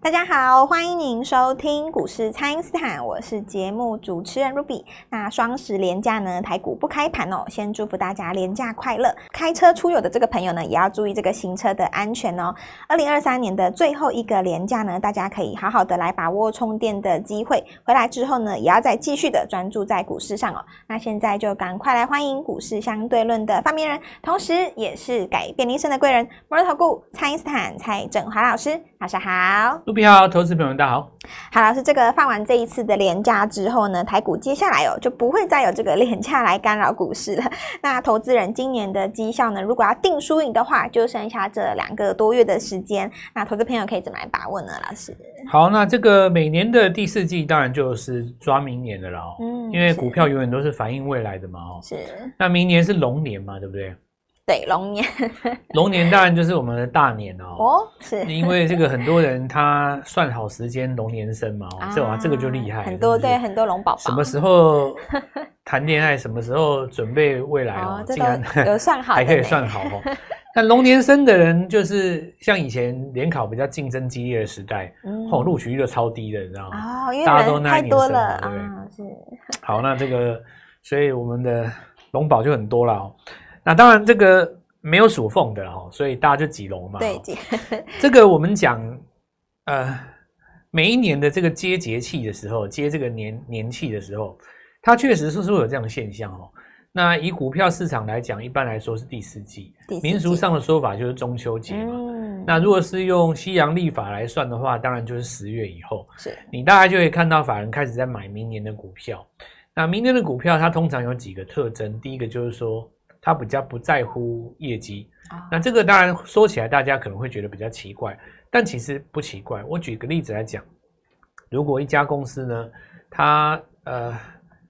大家好，欢迎您收听股市蔡因斯坦，我是节目主持人 Ruby。那双十连假呢，台股不开盘哦，先祝福大家连假快乐。开车出游的这个朋友呢，也要注意这个行车的安全哦。二零二三年的最后一个连假呢，大家可以好好的来把握充电的机会。回来之后呢，也要再继续的专注在股市上哦。那现在就赶快来欢迎股市相对论的发明人，同时也是改变人生的贵人——摩尔投顾蔡因斯坦蔡振华老师，老师好。卢比好，投资朋友们大家好。好，老师，这个放完这一次的廉价之后呢，台股接下来哦就不会再有这个廉价来干扰股市了。那投资人今年的绩效呢，如果要定输赢的话，就剩下这两个多月的时间。那投资朋友可以怎么来把握呢？老师？好，那这个每年的第四季当然就是抓明年的了哦。嗯，因为股票永远都是反映未来的嘛哦。是。那明年是龙年嘛，对不对？对，龙年，龙年当然就是我们的大年哦。哦，是，因为这个很多人他算好时间，龙年生嘛，哦，这玩意这个就厉害。很多对，很多龙宝宝。什么时候谈恋爱？什么时候准备未来哦？竟然有算好，还可以算好哦。那龙年生的人，就是像以前联考比较竞争激烈的时代，哦，录取率就超低的，你知道吗？哦，因为大家都那一年生，对不对？是。好，那这个，所以我们的龙宝就很多了哦。那当然这个。没有属凤的哈，所以大家就挤龙嘛。对，挤。这个我们讲，呃，每一年的这个接节气的时候，接这个年年气的时候，它确实是会有这样的现象哦。那以股票市场来讲，一般来说是第四季。四季。民俗上的说法就是中秋节嘛。嗯。那如果是用西洋历法来算的话，当然就是十月以后。是。你大概就会看到法人开始在买明年的股票。那明年的股票，它通常有几个特征。第一个就是说。他比较不在乎业绩，那这个当然说起来，大家可能会觉得比较奇怪，但其实不奇怪。我举个例子来讲，如果一家公司呢，它呃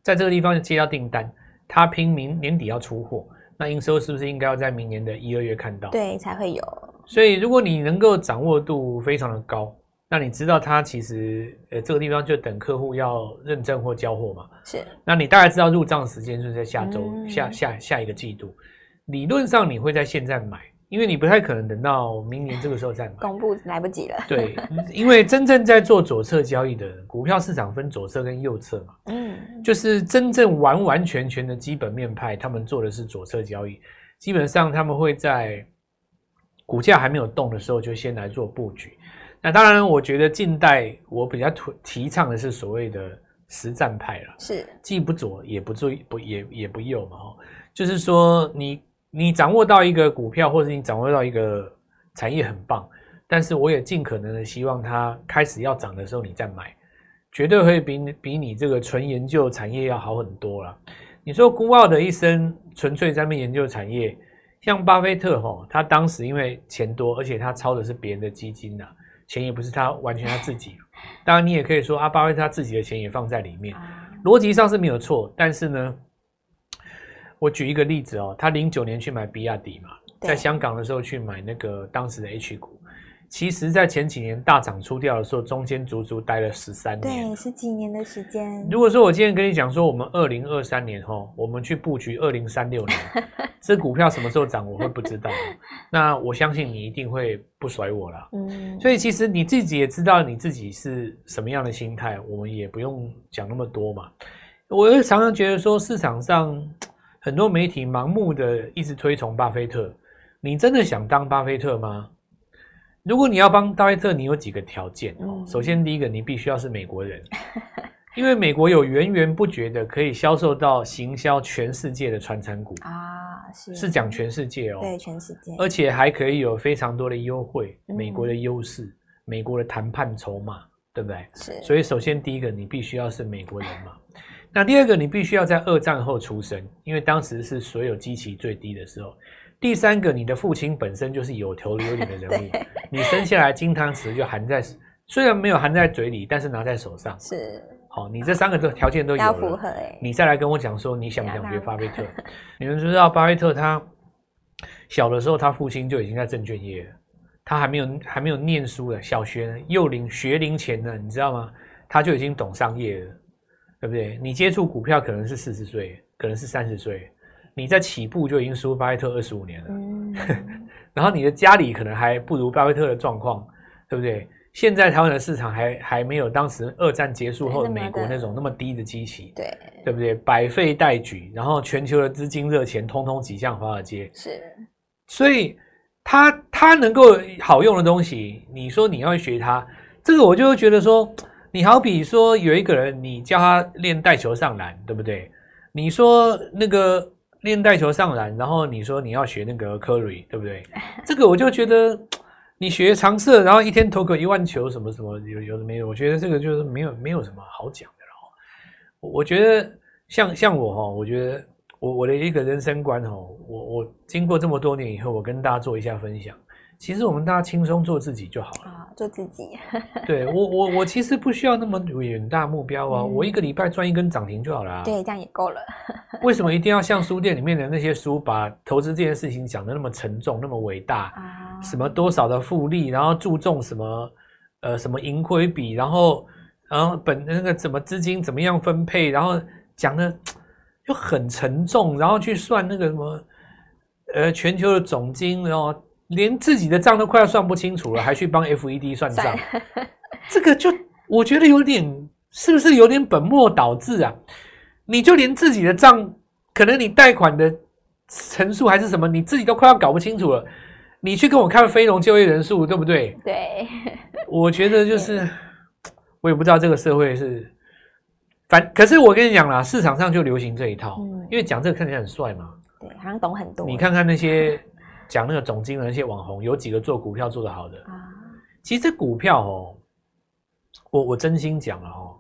在这个地方接到订单，它拼明年底要出货，那营收是不是应该要在明年的一二月看到？对，才会有。所以如果你能够掌握度非常的高。那你知道它其实呃这个地方就等客户要认证或交货嘛？是。那你大概知道入账时间就是在下周、嗯、下下下一个季度。理论上你会在现在买，因为你不太可能等到明年这个时候再买。公布来不及了。对，因为真正在做左侧交易的，股票市场分左侧跟右侧嘛。嗯。就是真正完完全全的基本面派，他们做的是左侧交易。基本上他们会在股价还没有动的时候就先来做布局。那当然，我觉得近代我比较提提倡的是所谓的实战派了，是既不左也不右不也也不右嘛，哦，就是说你你掌握到一个股票，或者你掌握到一个产业很棒，但是我也尽可能的希望它开始要涨的时候你再买，绝对会比比你这个纯研究产业要好很多了。你说孤傲的一生纯粹在那边研究产业，像巴菲特哈，他当时因为钱多，而且他抄的是别人的基金呐。钱也不是他完全他自己，当然你也可以说阿巴菲特他自己的钱也放在里面，逻辑上是没有错。但是呢，我举一个例子哦，他零九年去买比亚迪嘛，在香港的时候去买那个当时的 H 股。其实，在前几年大涨出掉的时候，中间足足待了十三年，对，十几年的时间。如果说我今天跟你讲说，我们二零二三年哈，我们去布局二零三六年，这股票什么时候涨，我会不知道。那我相信你一定会不甩我了。嗯，所以其实你自己也知道你自己是什么样的心态，我们也不用讲那么多嘛。我也常常觉得说，市场上很多媒体盲目的一直推崇巴菲特，你真的想当巴菲特吗？如果你要帮大卫特，你有几个条件哦。首先，第一个，你必须要是美国人，因为美国有源源不绝的可以销售到行销全世界的传产股啊，是是讲全世界哦，对全世界，而且还可以有非常多的优惠，美国的优势，美国的谈判筹码，对不对？是。所以，首先第一个，你必须要是美国人嘛。那第二个，你必须要在二战后出生，因为当时是所有基期最低的时候。第三个，你的父亲本身就是有头有脸的人物，你生下来金汤匙就含在，虽然没有含在嘴里，但是拿在手上。是，好，你这三个都条件都有了，符合你再来跟我讲说你想不想学巴菲特？你们知道巴菲特他小的时候，他父亲就已经在证券业了，他还没有还没有念书了，小学幼龄学龄前呢，你知道吗？他就已经懂商业了，对不对？你接触股票可能是四十岁，可能是三十岁。你在起步就已经输巴菲特二十五年了，嗯、然后你的家里可能还不如巴菲特的状况，对不对？现在台湾的市场还还没有当时二战结束后的美国那种那么低的基期，对对不对？百废待举，然后全球的资金热钱通通挤向华尔街，是，所以他他能够好用的东西，你说你要学他，这个我就会觉得说，你好比说有一个人，你叫他练带球上篮，对不对？你说那个练带球上篮，然后你说你要学那个科瑞对不对？这个我就觉得。你学长射，然后一天投个一万球，什么什么有有的没有？我觉得这个就是没有没有什么好讲的了。我我觉得像像我哈，我觉得我我的一个人生观哦，我我经过这么多年以后，我跟大家做一下分享。其实我们大家轻松做自己就好了啊，做自己。对我我我其实不需要那么远大目标啊，嗯、我一个礼拜赚一根涨停就好了啊。对，这样也够了。为什么一定要像书店里面的那些书，把投资这件事情讲的那么沉重、那么伟大啊？什么多少的复利，然后注重什么呃什么盈亏比，然后然后本那个怎么资金怎么样分配，然后讲的就很沉重，然后去算那个什么呃全球的总金，然后。连自己的账都快要算不清楚了，还去帮 FED 算账，这个就我觉得有点，是不是有点本末倒置啊？你就连自己的账，可能你贷款的层数还是什么，你自己都快要搞不清楚了，你去跟我看非农就业人数，对不对？对，我觉得就是，我也不知道这个社会是，反可是我跟你讲啦，市场上就流行这一套，因为讲这个看起来很帅嘛，对，好像懂很多。你看看那些。讲那个总经的那些网红，有几个做股票做得好的啊？其实股票哦，我我真心讲了哦，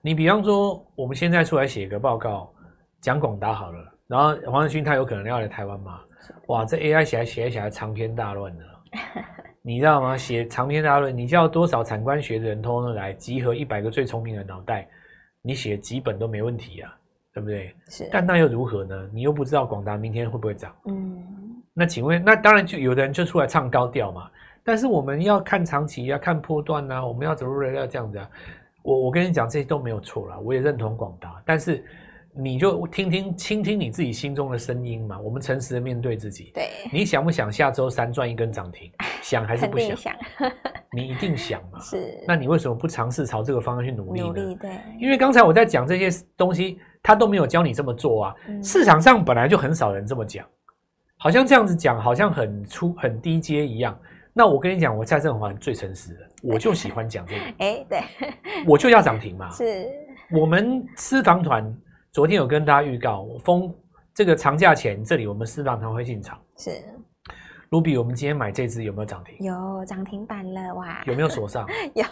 你比方说我们现在出来写个报告，讲广达好了，然后黄仁勋他有可能要来台湾嘛？哇，这 AI 写来写来写来长篇大论的，你知道吗？写长篇大论，你叫多少产官学的人通通来集合一百个最聪明的脑袋，你写几本都没问题啊，对不对？是。但那又如何呢？你又不知道广达明天会不会涨？嗯。那请问，那当然就有的人就出来唱高调嘛。但是我们要看长期，要看波段啊，我们要走路要这样子啊。我我跟你讲，这些都没有错啦，我也认同广达。但是你就听听倾听你自己心中的声音嘛。我们诚实的面对自己。对。你想不想下周三赚一根涨停？想还是不想？想。你一定想嘛。是。那你为什么不尝试朝这个方向去努力呢？努力，对。因为刚才我在讲这些东西，他都没有教你这么做啊。嗯。市场上本来就很少人这么讲。好像这样子讲，好像很粗很低阶一样。那我跟你讲，我蔡正华最诚实的，我就喜欢讲这个。哎，对，我就要涨停嘛。是。我们私房团昨天有跟大家预告，封这个长假前，这里我们私房团会进场。是。卢比，我们今天买这只有没有涨停？有涨停板了哇！有没有锁上？有。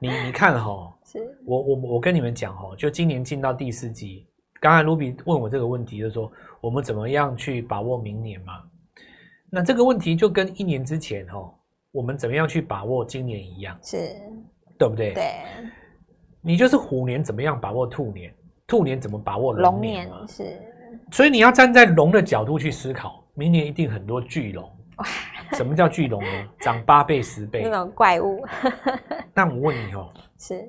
你你看哈，是我我我跟你们讲哈，就今年进到第四季。刚才卢比问我这个问题，就是说我们怎么样去把握明年嘛？那这个问题就跟一年之前哦，我们怎么样去把握今年一样，是，对不对？对。你就是虎年怎么样把握兔年，兔年怎么把握龙年嘛？是。所以你要站在龙的角度去思考，明年一定很多巨龙。哇！什么叫巨龙呢？涨八倍、十倍 那种怪物。那我问你哦，是。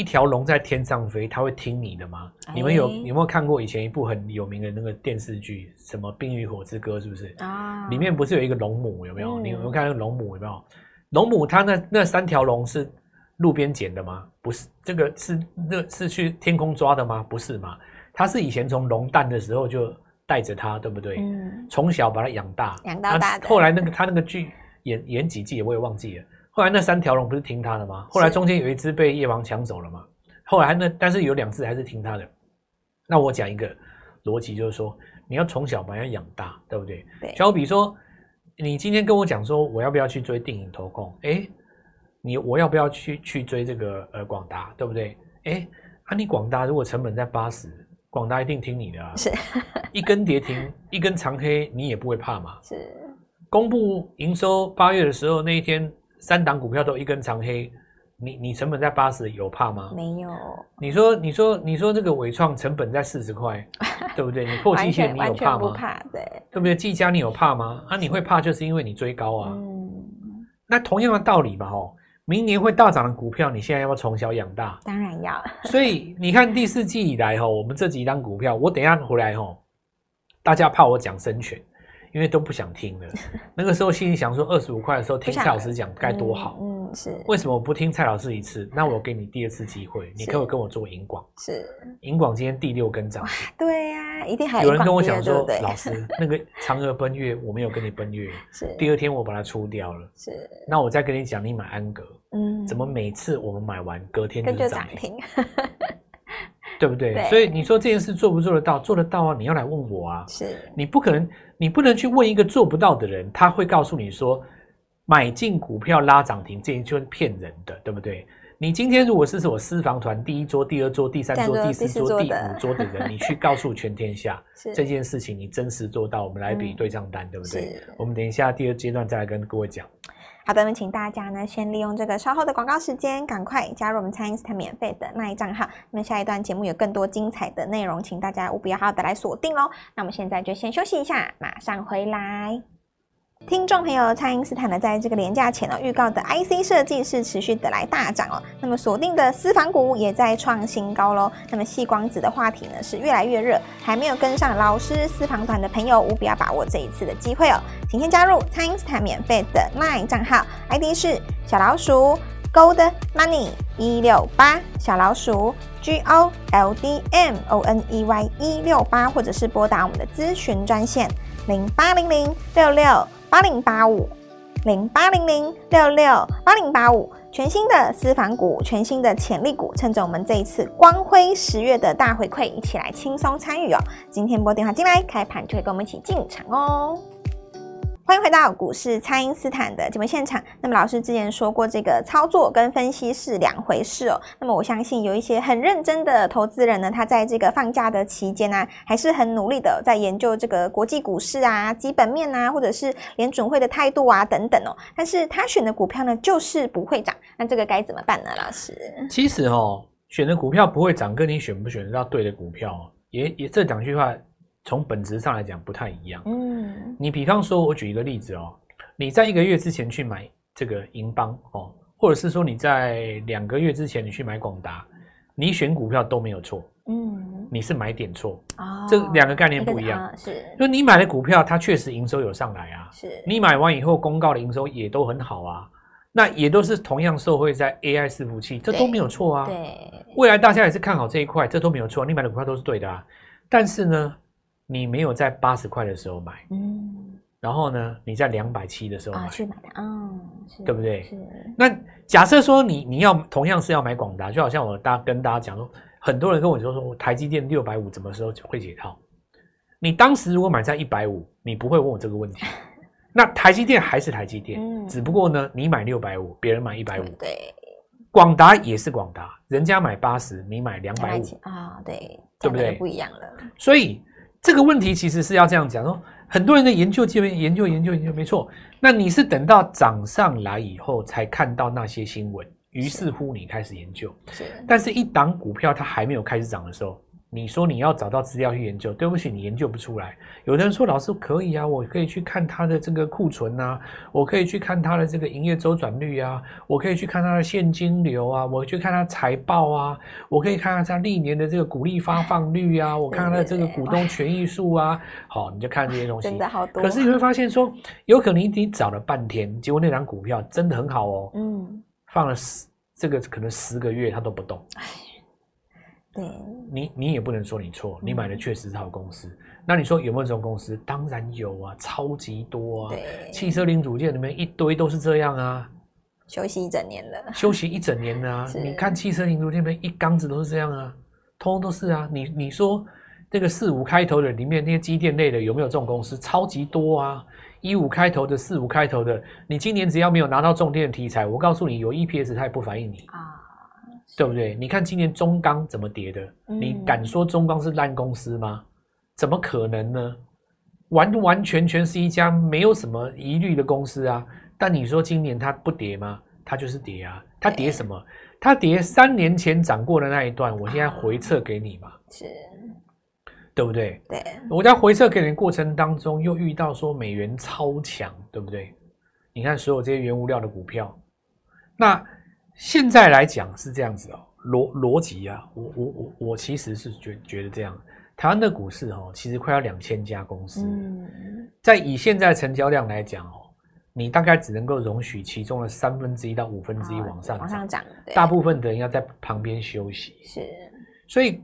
一条龙在天上飞，它会听你的吗？欸、你们有有没有看过以前一部很有名的那个电视剧，什么《冰与火之歌》是不是？啊，里面不是有一个龙母有没有？嗯、你有没有看那个龙母有没有？龙母它那那三条龙是路边捡的吗？不是，这个是那是去天空抓的吗？不是嘛？它是以前从龙蛋的时候就带着它，对不对？嗯，从小把它养大，养到大的。后来那个他那个剧演演几季我也忘记了。后来那三条龙不是听他的吗？后来中间有一只被夜王抢走了嘛？后来那但是有两只还是听他的。那我讲一个逻辑，就是说你要从小把它养大，对不对？对。就好比说，你今天跟我讲说我要不要去追电影投控？哎，你我要不要去去追这个呃广达，对不对？哎，啊你广达如果成本在八十，广达一定听你的啊。是。一根跌停，一根长黑，你也不会怕嘛？是。公布营收八月的时候那一天。三档股票都一根长黑，你你成本在八十，有怕吗？没有。你说你说你说这个伟创成本在四十块，对不对？你破季线你有怕吗？不怕，对。对不对？技嘉你有怕吗？啊，你会怕就是因为你追高啊。嗯。那同样的道理吧，哦，明年会大涨的股票，你现在要不要从小养大？当然要。所以你看第四季以来，吼，我们这几档股票，我等一下回来，吼，大家怕我讲生权，因为都不想听了。那个时候心里想说，二十五块的时候听蔡老师讲该多好。嗯，是。为什么我不听蔡老师一次？那我给你第二次机会，你可不可以跟我做银广？是。银广今天第六根涨停。对呀，一定还有人跟我讲说，老师那个嫦娥奔月我没有跟你奔月，是。第二天我把它出掉了。是。那我再跟你讲，你买安格，嗯，怎么每次我们买完隔天就涨停？对不对？对，所以你说这件事做不做得到？做得到啊！你要来问我啊！是你不可能，你不能去问一个做不到的人，他会告诉你说，买进股票拉涨停，这一就是骗人的，对不对？你今天如果是我私房团第一桌、第二桌、第三桌、第四桌、第五桌的人，你去告诉全天下这件事情，你真实做到，我们来比对账单，嗯、对不对？我们等一下第二阶段再来跟各位讲。好的，那请大家呢先利用这个稍后的广告时间，赶快加入我们蔡因斯坦免费的 LINE 账号。那么下一段节目有更多精彩的内容，请大家务必要好好的来锁定喽。那我们现在就先休息一下，马上回来。听众朋友，蔡因斯坦呢，在这个连假前呢，预告的 IC 设计是持续的来大涨哦。那么锁定的私房股也在创新高喽。那么细光子的话题呢是越来越热，还没有跟上老师私房团的朋友，务必要把握这一次的机会哦。请先加入蔡因斯坦免费的 LINE 账号，ID 是小老鼠 Gold Money 一六八，小老鼠 G O L D M O N E Y 一六八，或者是拨打我们的咨询专线零八零零六六。八零八五零八零零六六八零八五，全新的私房股，全新的潜力股，趁着我们这一次光辉十月的大回馈，一起来轻松参与哦！今天拨电话进来，开盘就会跟我们一起进场哦。欢迎回到股市，蔡因斯坦的节目现场。那么老师之前说过，这个操作跟分析是两回事哦。那么我相信有一些很认真的投资人呢，他在这个放假的期间呢、啊，还是很努力的在研究这个国际股市啊、基本面啊，或者是联准会的态度啊等等哦。但是他选的股票呢，就是不会涨。那这个该怎么办呢？老师？其实哦，选的股票不会涨，跟你选不选得到对的股票，也也这两句话。从本质上来讲不太一样。嗯，你比方说，我举一个例子哦，你在一个月之前去买这个银邦哦，或者是说你在两个月之前你去买广达，你选股票都没有错。嗯，你是买点错。哦，这两个概念不一样。啊、是，就你买的股票，它确实营收有上来啊。是，你买完以后公告的营收也都很好啊，那也都是同样受惠在 AI 伺服器，这都没有错啊。对，未来大家也是看好这一块，这都没有错。你买的股票都是对的啊，但是呢？你没有在八十块的时候买，嗯，然后呢，你在两百七的时候买，啊、去买的，嗯，对不对？是。那假设说你你要同样是要买广达，就好像我大跟大家讲说，很多人跟我说说台积电六百五什么时候会解套？你当时如果买在一百五，你不会问我这个问题。那台积电还是台积电，嗯，只不过呢，你买六百五，别人买一百五，对。广达也是广达，人家买八十，你买两百五啊，对，对不对？不一样了，所以。这个问题其实是要这样讲哦，很多人的研究界面研究研究研究没错，那你是等到涨上来以后才看到那些新闻，于是乎你开始研究，是，但是一档股票它还没有开始涨的时候。你说你要找到资料去研究，对不起，你研究不出来。有的人说老师可以啊，我可以去看他的这个库存啊，我可以去看他的这个营业周转率啊，我可以去看他的现金流啊，我去看他财报啊，我可以看看他历年的这个股利发放率啊，我看看他的这个股东权益数啊。好，你就看这些东西。真的好多。可是你会发现说，有可能你找了半天，结果那张股票真的很好哦。嗯。放了十这个可能十个月它都不动。对，你你也不能说你错，你买的确实是好公司。嗯、那你说有没有这种公司？当然有啊，超级多啊。对，汽车零组件里面一堆都是这样啊。休息一整年了，休息一整年了啊。你看汽车零组件里面一缸子都是这样啊，通通都是啊。你你说这个四五开头的里面那些机电类的有没有这种公司？超级多啊，一五开头的、四五开头的，你今年只要没有拿到重电题材，我告诉你有 EPS 它也不反映你啊。对不对？你看今年中钢怎么跌的？嗯、你敢说中钢是烂公司吗？怎么可能呢？完完全全是一家没有什么疑虑的公司啊！但你说今年它不跌吗？它就是跌啊！它跌什么？它跌三年前涨过的那一段，我现在回撤给你嘛？是，对不对？对。我在回撤给你的过程当中，又遇到说美元超强，对不对？你看所有这些原物料的股票，那。现在来讲是这样子哦，逻逻辑啊，我我我我其实是觉觉得这样，台湾的股市哦，其实快要两千家公司。嗯，在以现在成交量来讲哦，你大概只能够容许其中的三分之一到五分之一往上往上涨，大部分的人要在旁边休息。是，所以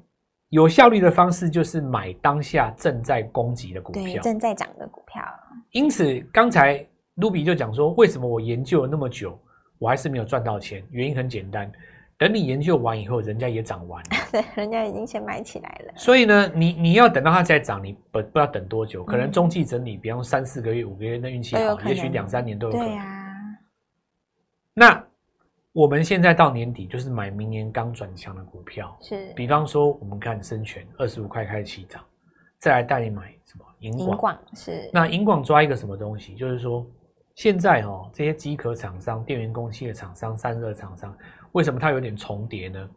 有效率的方式就是买当下正在攻击的股票，正在涨的股票。因此，刚才 Ruby 就讲说，为什么我研究了那么久，我还是没有赚到钱？原因很简单。等你研究完以后，人家也涨完了，对，人家已经先买起来了。所以呢，你你要等到它再涨，你不不知道等多久，可能中期整理，比方三四个月、五个月，那运气好，也许两三年都有可能。对啊。那我们现在到年底，就是买明年刚转强的股票，是。比方说，我们看生全二十五块开始起涨，再来带你买什么银广？银广是。那银广抓一个什么东西？就是说，现在哦，这些机壳厂商、电源供气的厂商、散热厂商。为什么它有点重叠呢？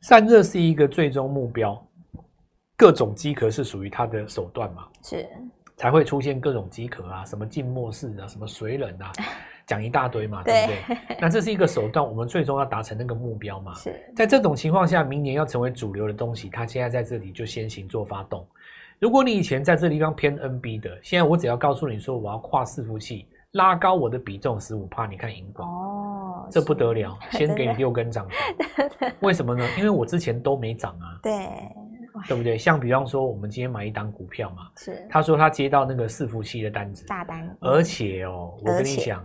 散热是一个最终目标，各种机壳是属于它的手段嘛？是才会出现各种机壳啊，什么浸没式啊，什么水冷啊，讲一大堆嘛，对不对？那这是一个手段，我们最终要达成那个目标嘛？是在这种情况下，明年要成为主流的东西，它现在在这里就先行做发动。如果你以前在这地方偏 NB 的，现在我只要告诉你说我要跨伺服器。拉高我的比重十五帕，你看银广哦，这不得了，先 给你六根涨停，为什么呢？因为我之前都没涨啊，对，对不对？像比方说，我们今天买一档股票嘛，是。他说他接到那个伺服器的单子，大单，而且哦，我跟你讲，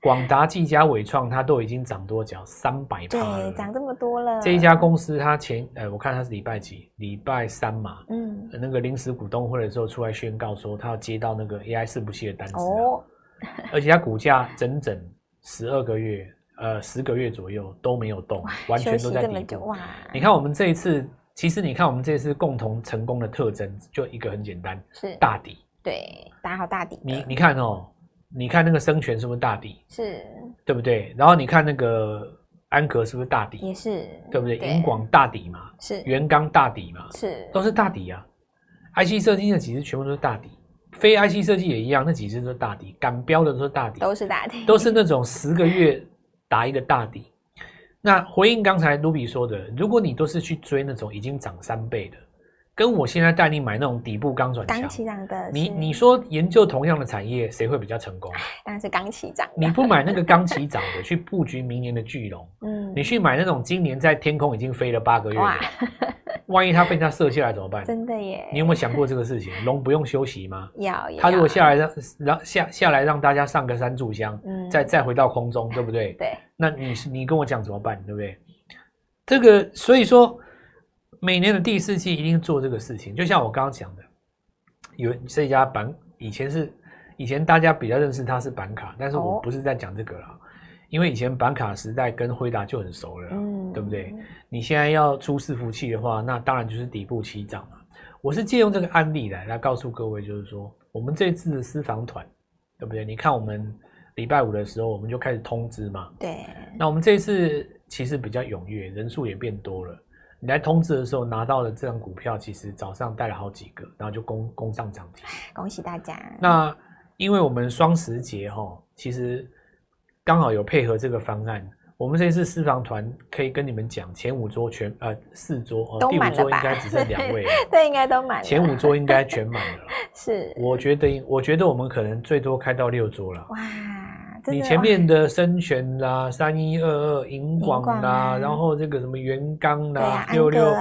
广达、技嘉、伟创，它都已经涨多少？三百趴了，涨这么多了。这一家公司，它前呃，我看它是礼拜几？礼拜三嘛，嗯，那个临时股东会的时候出来宣告说，他要接到那个 AI 伺服器的单子哦。而且它股价整整十二个月，呃，十个月左右都没有动，完全都在底部。你看我们这一次，其实你看我们这一次共同成功的特征，就一个很简单，是大底。对，打好大底。你你看哦，你看那个生全是不是大底？是，对不对？然后你看那个安格是不是大底？也是，对不对？银广大底嘛，是。元刚大底嘛，是，都是大底啊。IC 设计的其实全部都是大底。非 IC 设计也一样，那几只都是大底，敢标的都是大底，都是大底，都是那种十个月打一个大底。那回应刚才卢比说的，如果你都是去追那种已经涨三倍的。跟我现在带你买那种底部刚转强，刚起涨的，你你说研究同样的产业，谁会比较成功？当然是刚起涨。你不买那个刚起涨的，去布局明年的巨龙，嗯，你去买那种今年在天空已经飞了八个月的，万一它被它射下来怎么办？真的耶！你有没有想过这个事情？龙不用休息吗？要，要。它如果下来让让下下来让大家上个三炷香，嗯，再再回到空中，对不对？对。那你你跟我讲怎么办？对不对？这个所以说。每年的第四季一定做这个事情，就像我刚刚讲的，有这家板以前是以前大家比较认识它是板卡，但是我不是在讲这个了，哦、因为以前板卡时代跟辉达就很熟了，嗯，对不对？你现在要出伺服器的话，那当然就是底部起涨嘛。我是借用这个案例来来告诉各位，就是说我们这次的私房团，对不对？你看我们礼拜五的时候我们就开始通知嘛，对。那我们这次其实比较踊跃，人数也变多了。你来通知的时候拿到了这张股票，其实早上带了好几个，然后就攻攻上涨停。恭喜大家！那因为我们双十节哈，其实刚好有配合这个方案，我们这次私房团可以跟你们讲，前五桌全呃四桌哦，第五桌应该只剩两位了，对，应该都满了。前五桌应该全满了。是，我觉得我觉得我们可能最多开到六桌了。哇！你前面的深全啦，三一二二银广啦，啊、然后这个什么元刚啦，六六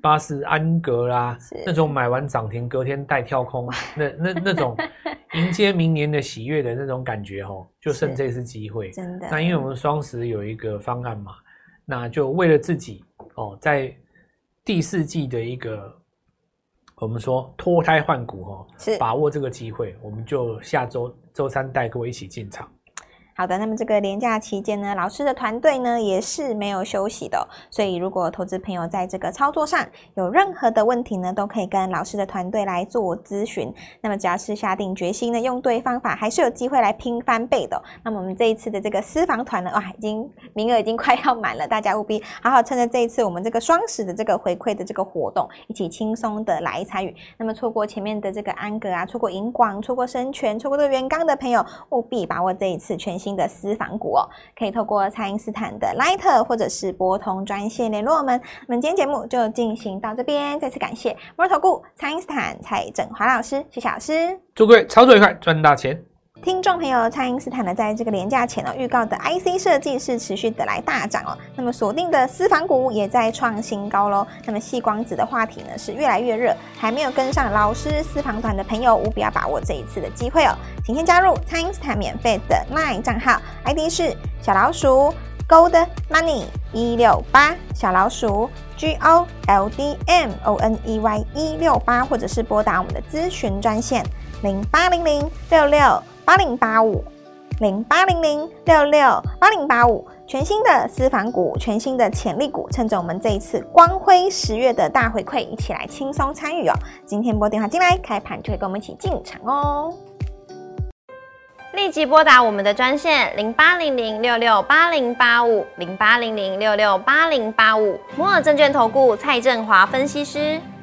八四安格啦，那种买完涨停隔天带跳空，那那那种迎接明年的喜悦的那种感觉哦，就剩这次机会。真的。那因为我们双十有一个方案嘛，那就为了自己哦，在第四季的一个我们说脱胎换骨哦，是把握这个机会，我们就下周周三带各位一起进场。好的，那么这个连假期间呢，老师的团队呢也是没有休息的，所以如果投资朋友在这个操作上有任何的问题呢，都可以跟老师的团队来做咨询。那么只要是下定决心呢，用对方法，还是有机会来拼翻倍的。那么我们这一次的这个私房团呢，哇，已经名额已经快要满了，大家务必好好趁着这一次我们这个双十的这个回馈的这个活动，一起轻松的来参与。那么错过前面的这个安格啊，错过银广，错过生全，错过这个元刚的朋友，务必把握这一次全新。新的私房股哦，可以透过蔡英斯坦的 Line 或者是博通专线联络我们。我们今天节目就进行到这边，再次感谢摩尔投顾蔡英斯坦蔡振华老师，谢谢老师，祝各位操作愉快，赚大钱。听众朋友，蔡因斯坦呢，在这个连假前呢，预告的 IC 设计是持续的来大涨哦。那么锁定的私房股也在创新高喽。那么细光子的话题呢是越来越热，还没有跟上老师私房团的朋友，务必要把握这一次的机会哦。请先加入蔡因斯坦免费的 LINE 账号，ID 是小老鼠 Gold Money 一六八，小老鼠 G O L D M O N E Y 一六八，或者是拨打我们的咨询专线零八零零六六。八零八五零八零零六六八零八五，全新的私房股，全新的潜力股，趁着我们这一次光辉十月的大回馈，一起来轻松参与哦！今天拨电话进来，开盘就会跟我们一起进场哦！立即拨打我们的专线零八零零六六八零八五零八零零六六八零八五，摩尔证券投顾蔡振华分析师。